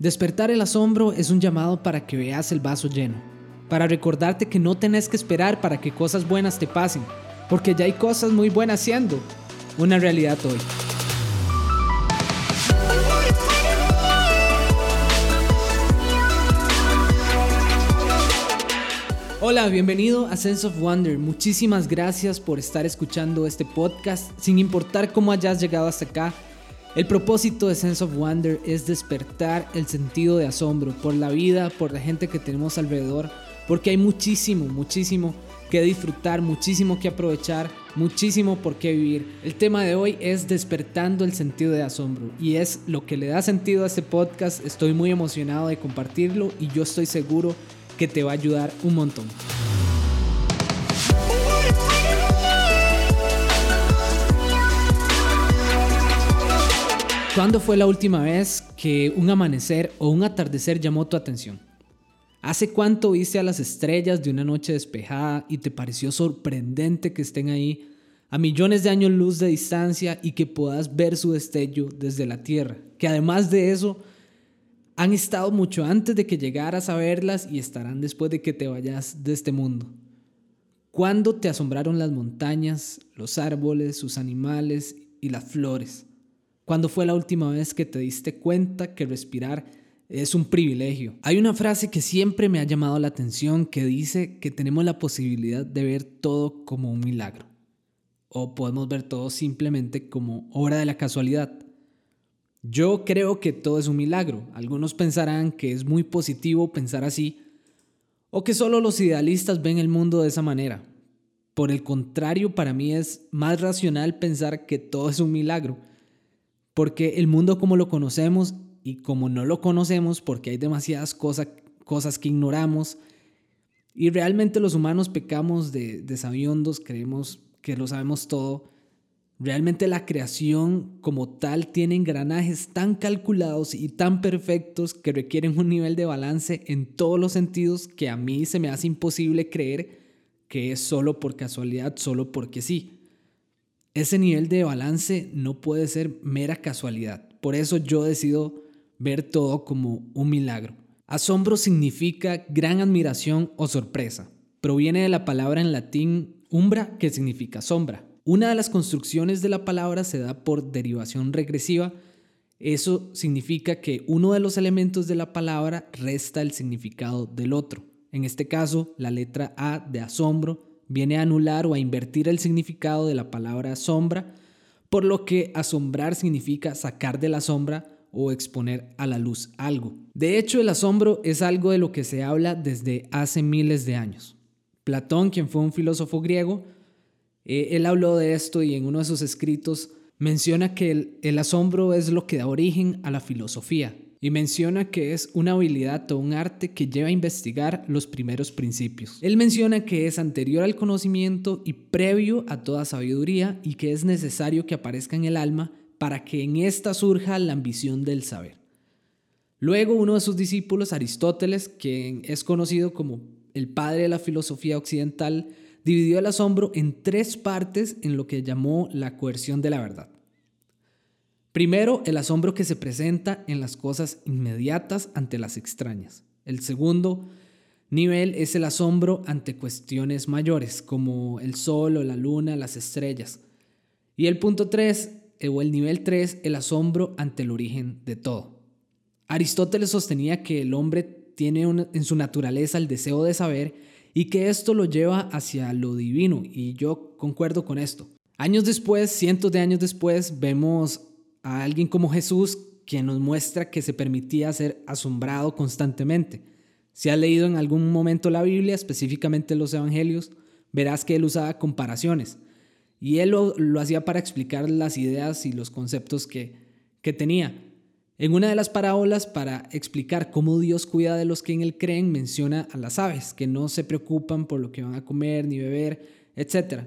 Despertar el asombro es un llamado para que veas el vaso lleno, para recordarte que no tenés que esperar para que cosas buenas te pasen, porque ya hay cosas muy buenas siendo una realidad hoy. Hola, bienvenido a Sense of Wonder. Muchísimas gracias por estar escuchando este podcast. Sin importar cómo hayas llegado hasta acá, el propósito de Sense of Wonder es despertar el sentido de asombro por la vida, por la gente que tenemos alrededor, porque hay muchísimo, muchísimo que disfrutar, muchísimo que aprovechar, muchísimo por qué vivir. El tema de hoy es despertando el sentido de asombro y es lo que le da sentido a este podcast. Estoy muy emocionado de compartirlo y yo estoy seguro que te va a ayudar un montón. ¿Cuándo fue la última vez que un amanecer o un atardecer llamó tu atención? ¿Hace cuánto viste a las estrellas de una noche despejada y te pareció sorprendente que estén ahí a millones de años luz de distancia y que puedas ver su destello desde la Tierra? Que además de eso, han estado mucho antes de que llegaras a verlas y estarán después de que te vayas de este mundo. ¿Cuándo te asombraron las montañas, los árboles, sus animales y las flores? ¿Cuándo fue la última vez que te diste cuenta que respirar es un privilegio? Hay una frase que siempre me ha llamado la atención que dice que tenemos la posibilidad de ver todo como un milagro. O podemos ver todo simplemente como obra de la casualidad. Yo creo que todo es un milagro. Algunos pensarán que es muy positivo pensar así, o que solo los idealistas ven el mundo de esa manera. Por el contrario, para mí es más racional pensar que todo es un milagro porque el mundo como lo conocemos y como no lo conocemos, porque hay demasiadas cosas, cosas que ignoramos, y realmente los humanos pecamos de, de creemos que lo sabemos todo. Realmente la creación como tal tiene engranajes tan calculados y tan perfectos que requieren un nivel de balance en todos los sentidos que a mí se me hace imposible creer que es solo por casualidad, solo porque sí. Ese nivel de balance no puede ser mera casualidad. Por eso yo decido ver todo como un milagro. Asombro significa gran admiración o sorpresa. Proviene de la palabra en latín umbra, que significa sombra. Una de las construcciones de la palabra se da por derivación regresiva. Eso significa que uno de los elementos de la palabra resta el significado del otro. En este caso, la letra A de asombro viene a anular o a invertir el significado de la palabra sombra, por lo que asombrar significa sacar de la sombra o exponer a la luz algo. De hecho, el asombro es algo de lo que se habla desde hace miles de años. Platón, quien fue un filósofo griego, eh, él habló de esto y en uno de sus escritos menciona que el asombro es lo que da origen a la filosofía y menciona que es una habilidad o un arte que lleva a investigar los primeros principios. Él menciona que es anterior al conocimiento y previo a toda sabiduría y que es necesario que aparezca en el alma para que en ésta surja la ambición del saber. Luego uno de sus discípulos, Aristóteles, quien es conocido como el padre de la filosofía occidental, dividió el asombro en tres partes en lo que llamó la coerción de la verdad. Primero, el asombro que se presenta en las cosas inmediatas ante las extrañas. El segundo nivel es el asombro ante cuestiones mayores, como el sol o la luna, las estrellas. Y el punto 3, eh, o el nivel 3, el asombro ante el origen de todo. Aristóteles sostenía que el hombre tiene en su naturaleza el deseo de saber y que esto lo lleva hacia lo divino, y yo concuerdo con esto. Años después, cientos de años después, vemos a alguien como Jesús, quien nos muestra que se permitía ser asombrado constantemente. Si has leído en algún momento la Biblia, específicamente los Evangelios, verás que él usaba comparaciones. Y él lo, hacía para explicar las ideas y los conceptos que, que tenía. En una de las parábolas, para explicar cómo Dios cuida de los que en Él creen, menciona a las aves, que no se preocupan por lo que van a comer ni beber, etc.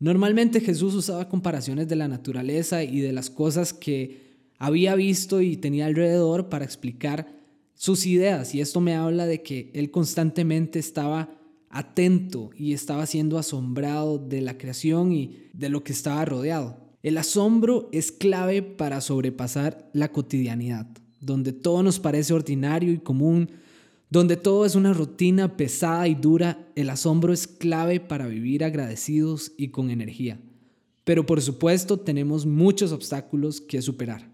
Normalmente Jesús usaba comparaciones de la naturaleza y de las cosas que había visto y tenía alrededor para explicar sus ideas y esto me habla de que él constantemente estaba atento y estaba siendo asombrado de la creación y de lo que estaba rodeado. El asombro es clave para sobrepasar la cotidianidad. donde todo nos parece ordinario y común, donde todo es una rutina pesada y dura, el asombro es clave para vivir agradecidos y con energía. Pero por supuesto tenemos muchos obstáculos que superar.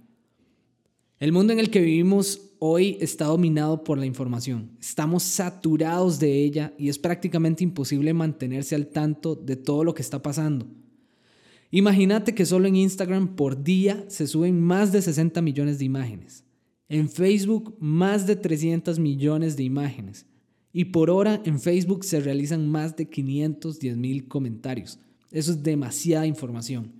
El mundo en el que vivimos hoy está dominado por la información. Estamos saturados de ella y es prácticamente imposible mantenerse al tanto de todo lo que está pasando. Imagínate que solo en Instagram por día se suben más de 60 millones de imágenes. En Facebook, más de 300 millones de imágenes. Y por hora en Facebook se realizan más de 510 mil comentarios. Eso es demasiada información.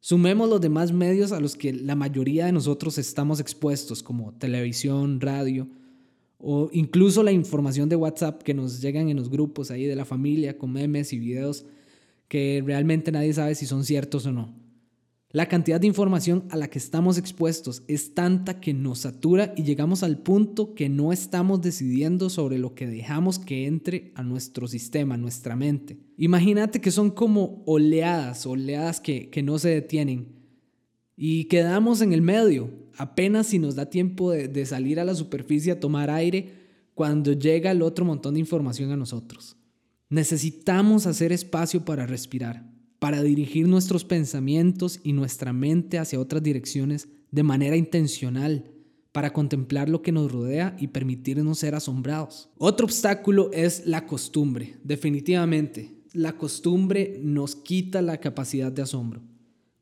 Sumemos los demás medios a los que la mayoría de nosotros estamos expuestos, como televisión, radio, o incluso la información de WhatsApp que nos llegan en los grupos ahí de la familia con memes y videos que realmente nadie sabe si son ciertos o no. La cantidad de información a la que estamos expuestos es tanta que nos satura y llegamos al punto que no estamos decidiendo sobre lo que dejamos que entre a nuestro sistema, a nuestra mente. Imagínate que son como oleadas, oleadas que, que no se detienen y quedamos en el medio, apenas si nos da tiempo de, de salir a la superficie a tomar aire cuando llega el otro montón de información a nosotros. Necesitamos hacer espacio para respirar para dirigir nuestros pensamientos y nuestra mente hacia otras direcciones de manera intencional, para contemplar lo que nos rodea y permitirnos ser asombrados. Otro obstáculo es la costumbre, definitivamente. La costumbre nos quita la capacidad de asombro.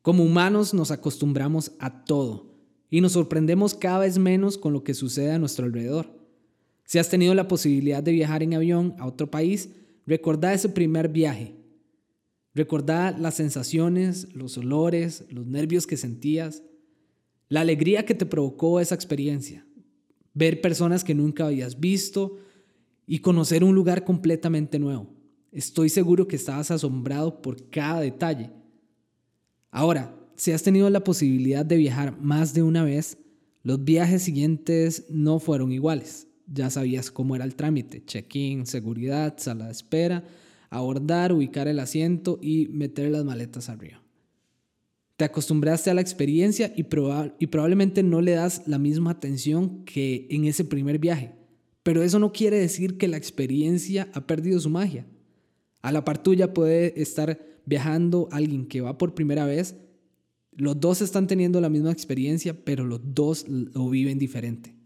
Como humanos nos acostumbramos a todo y nos sorprendemos cada vez menos con lo que sucede a nuestro alrededor. Si has tenido la posibilidad de viajar en avión a otro país, recordá ese primer viaje Recordá las sensaciones, los olores, los nervios que sentías, la alegría que te provocó esa experiencia. Ver personas que nunca habías visto y conocer un lugar completamente nuevo. Estoy seguro que estabas asombrado por cada detalle. Ahora, si has tenido la posibilidad de viajar más de una vez, los viajes siguientes no fueron iguales. Ya sabías cómo era el trámite, check-in, seguridad, sala de espera, abordar, ubicar el asiento y meter las maletas arriba. Te acostumbraste a la experiencia y, probablemente no le das la misma atención que en ese primer viaje. Pero eso no quiere decir que la experiencia ha perdido su magia. A la par tuya puede estar viajando alguien que va por primera vez. Los dos están teniendo la misma experiencia, pero los dos lo viven diferente.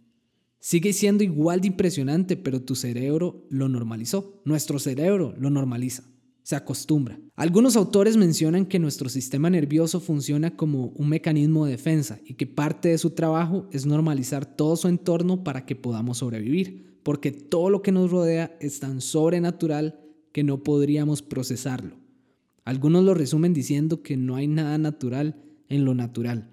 Sigue siendo igual de impresionante, pero tu cerebro lo normalizó. Nuestro cerebro lo normaliza, se acostumbra. Algunos autores mencionan que nuestro sistema nervioso funciona como un mecanismo de defensa y que parte de su trabajo es normalizar todo su entorno para que podamos sobrevivir, porque todo lo que nos rodea es tan sobrenatural que no podríamos procesarlo. Algunos lo resumen diciendo que no hay nada natural en lo natural.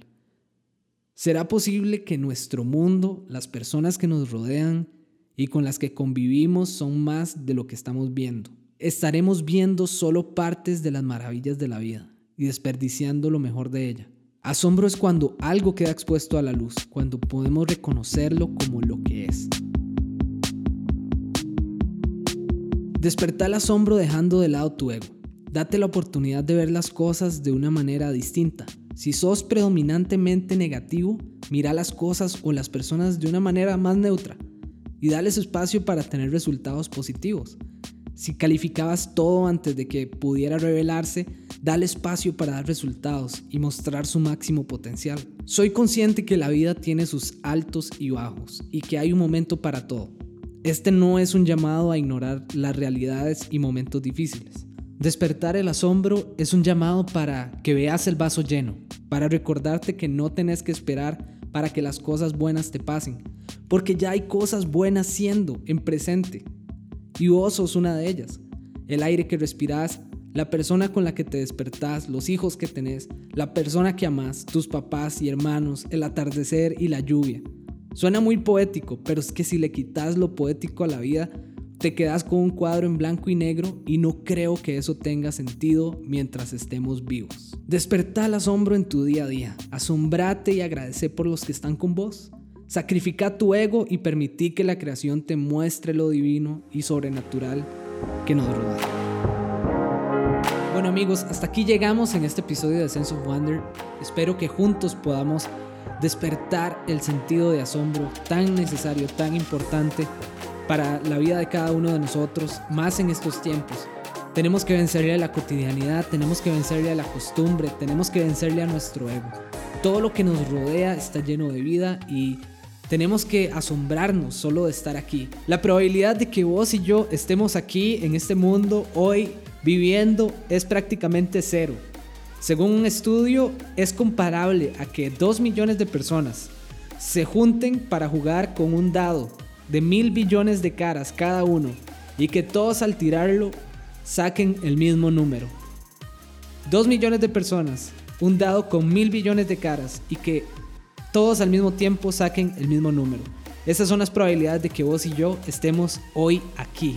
¿Será posible que nuestro mundo, las personas que nos rodean y con las que convivimos son más de lo que estamos viendo? Estaremos viendo solo partes de las maravillas de la vida y desperdiciando lo mejor de ella. Asombro es cuando algo queda expuesto a la luz, cuando podemos reconocerlo como lo que es. Desperta el asombro dejando de lado tu ego. Date la oportunidad de ver las cosas de una manera distinta, si sos predominantemente negativo, mira las cosas o las personas de una manera más neutra y dales espacio para tener resultados positivos. Si calificabas todo antes de que pudiera revelarse, dale espacio para dar resultados y mostrar su máximo potencial. Soy consciente que la vida tiene sus altos y bajos y que hay un momento para todo. Este no es un llamado a ignorar las realidades y momentos difíciles. Despertar el asombro es un llamado para que veas el vaso lleno, para recordarte que no tenés que esperar para que las cosas buenas te pasen, porque ya hay cosas buenas siendo en presente. Y vos sos una de ellas. El aire que respirás, la persona con la que te despertás, los hijos que tenés, la persona que amás, tus papás y hermanos, el atardecer y la lluvia. Suena muy poético, pero es que si le quitas lo poético a la vida, te quedas con un cuadro en blanco y negro y no creo que eso tenga sentido mientras estemos vivos. Desperta el asombro en tu día a día, asombrate y agradece por los que están con vos. Sacrifica tu ego y permití que la creación te muestre lo divino y sobrenatural que nos rodea. Bueno amigos, hasta aquí llegamos en este episodio de Sense of Wonder. Espero que juntos podamos despertar el sentido de asombro tan necesario, tan importante para la vida de cada uno de nosotros, más en estos tiempos. Tenemos que vencerle a la cotidianidad, tenemos que vencerle a la costumbre, tenemos que vencerle a nuestro ego. Todo lo que nos rodea está lleno de vida y tenemos que asombrarnos solo de estar aquí. La probabilidad de que vos y yo estemos aquí en este mundo hoy viviendo es prácticamente cero. Según un estudio, es comparable a que 2 millones de personas se junten para jugar con un dado de mil billones de caras cada uno y que todos al tirarlo saquen el mismo número. 2 millones de personas, un dado con mil billones de caras y que todos al mismo tiempo saquen el mismo número. Esas son las probabilidades de que vos y yo estemos hoy aquí.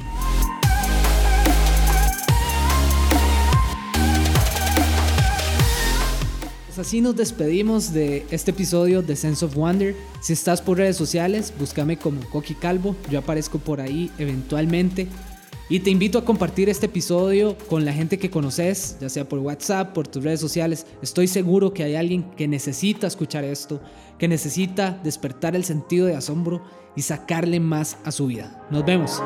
Pues así nos despedimos de este episodio de Sense of Wonder. Si estás por redes sociales, búscame como Coqui Calvo. Yo aparezco por ahí eventualmente. Y te invito a compartir este episodio con la gente que conoces, ya sea por WhatsApp, por tus redes sociales. Estoy seguro que hay alguien que necesita escuchar esto, que necesita despertar el sentido de asombro y sacarle más a su vida. Nos vemos.